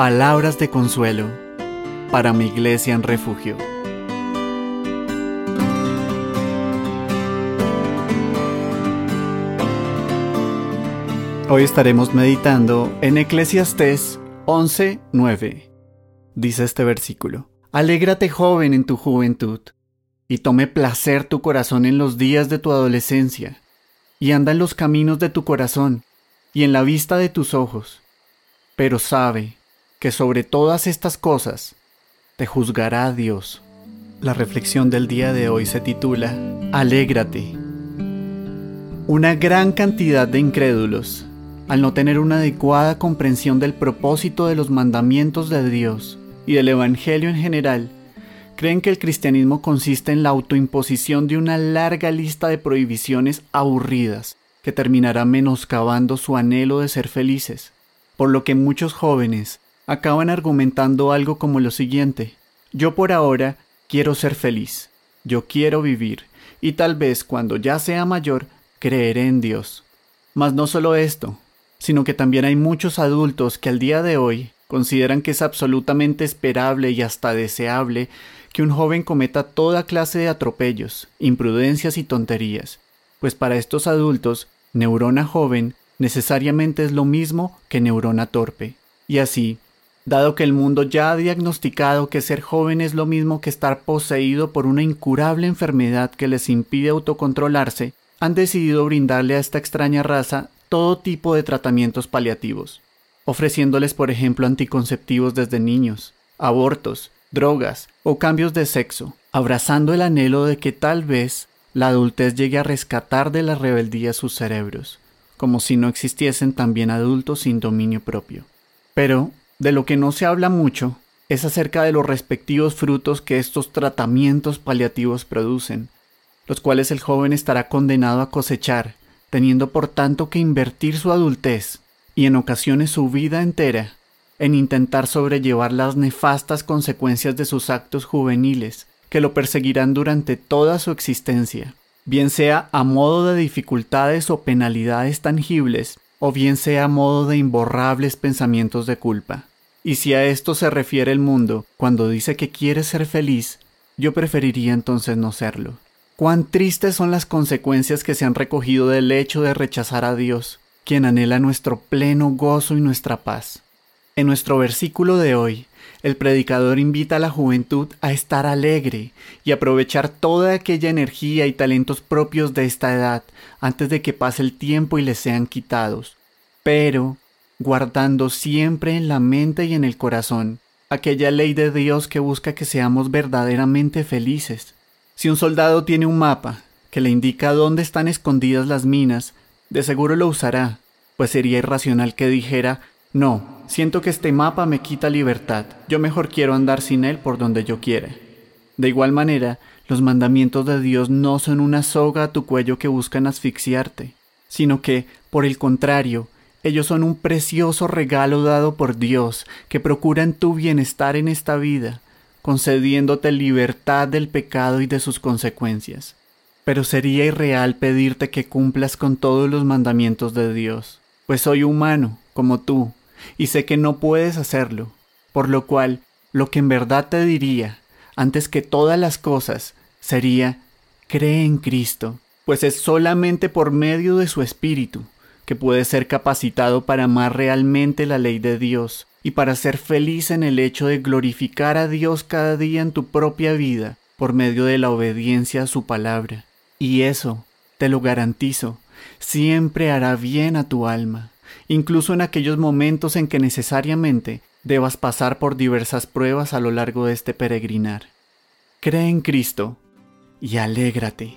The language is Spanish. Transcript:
Palabras de consuelo para mi iglesia en refugio. Hoy estaremos meditando en Eclesiastés 11:9. Dice este versículo: Alégrate joven en tu juventud, y tome placer tu corazón en los días de tu adolescencia, y anda en los caminos de tu corazón, y en la vista de tus ojos. Pero sabe que sobre todas estas cosas te juzgará Dios. La reflexión del día de hoy se titula Alégrate. Una gran cantidad de incrédulos, al no tener una adecuada comprensión del propósito de los mandamientos de Dios y del Evangelio en general, creen que el cristianismo consiste en la autoimposición de una larga lista de prohibiciones aburridas que terminará menoscabando su anhelo de ser felices, por lo que muchos jóvenes acaban argumentando algo como lo siguiente. Yo por ahora quiero ser feliz, yo quiero vivir, y tal vez cuando ya sea mayor creeré en Dios. Mas no solo esto, sino que también hay muchos adultos que al día de hoy consideran que es absolutamente esperable y hasta deseable que un joven cometa toda clase de atropellos, imprudencias y tonterías, pues para estos adultos, neurona joven necesariamente es lo mismo que neurona torpe. Y así, dado que el mundo ya ha diagnosticado que ser joven es lo mismo que estar poseído por una incurable enfermedad que les impide autocontrolarse, han decidido brindarle a esta extraña raza todo tipo de tratamientos paliativos, ofreciéndoles por ejemplo anticonceptivos desde niños, abortos, drogas o cambios de sexo, abrazando el anhelo de que tal vez la adultez llegue a rescatar de la rebeldía sus cerebros, como si no existiesen también adultos sin dominio propio. Pero de lo que no se habla mucho es acerca de los respectivos frutos que estos tratamientos paliativos producen, los cuales el joven estará condenado a cosechar, teniendo por tanto que invertir su adultez y en ocasiones su vida entera en intentar sobrellevar las nefastas consecuencias de sus actos juveniles que lo perseguirán durante toda su existencia, bien sea a modo de dificultades o penalidades tangibles, o bien sea a modo de imborrables pensamientos de culpa. Y si a esto se refiere el mundo cuando dice que quiere ser feliz, yo preferiría entonces no serlo. Cuán tristes son las consecuencias que se han recogido del hecho de rechazar a Dios, quien anhela nuestro pleno gozo y nuestra paz. En nuestro versículo de hoy, el predicador invita a la juventud a estar alegre y aprovechar toda aquella energía y talentos propios de esta edad antes de que pase el tiempo y les sean quitados. Pero guardando siempre en la mente y en el corazón aquella ley de Dios que busca que seamos verdaderamente felices. Si un soldado tiene un mapa que le indica dónde están escondidas las minas, de seguro lo usará, pues sería irracional que dijera, no, siento que este mapa me quita libertad, yo mejor quiero andar sin él por donde yo quiera. De igual manera, los mandamientos de Dios no son una soga a tu cuello que buscan asfixiarte, sino que, por el contrario, ellos son un precioso regalo dado por Dios que procuran tu bienestar en esta vida, concediéndote libertad del pecado y de sus consecuencias. Pero sería irreal pedirte que cumplas con todos los mandamientos de Dios, pues soy humano, como tú, y sé que no puedes hacerlo, por lo cual lo que en verdad te diría, antes que todas las cosas, sería, cree en Cristo, pues es solamente por medio de su Espíritu que puede ser capacitado para amar realmente la ley de Dios y para ser feliz en el hecho de glorificar a Dios cada día en tu propia vida por medio de la obediencia a su palabra. Y eso, te lo garantizo, siempre hará bien a tu alma, incluso en aquellos momentos en que necesariamente debas pasar por diversas pruebas a lo largo de este peregrinar. Cree en Cristo y alégrate.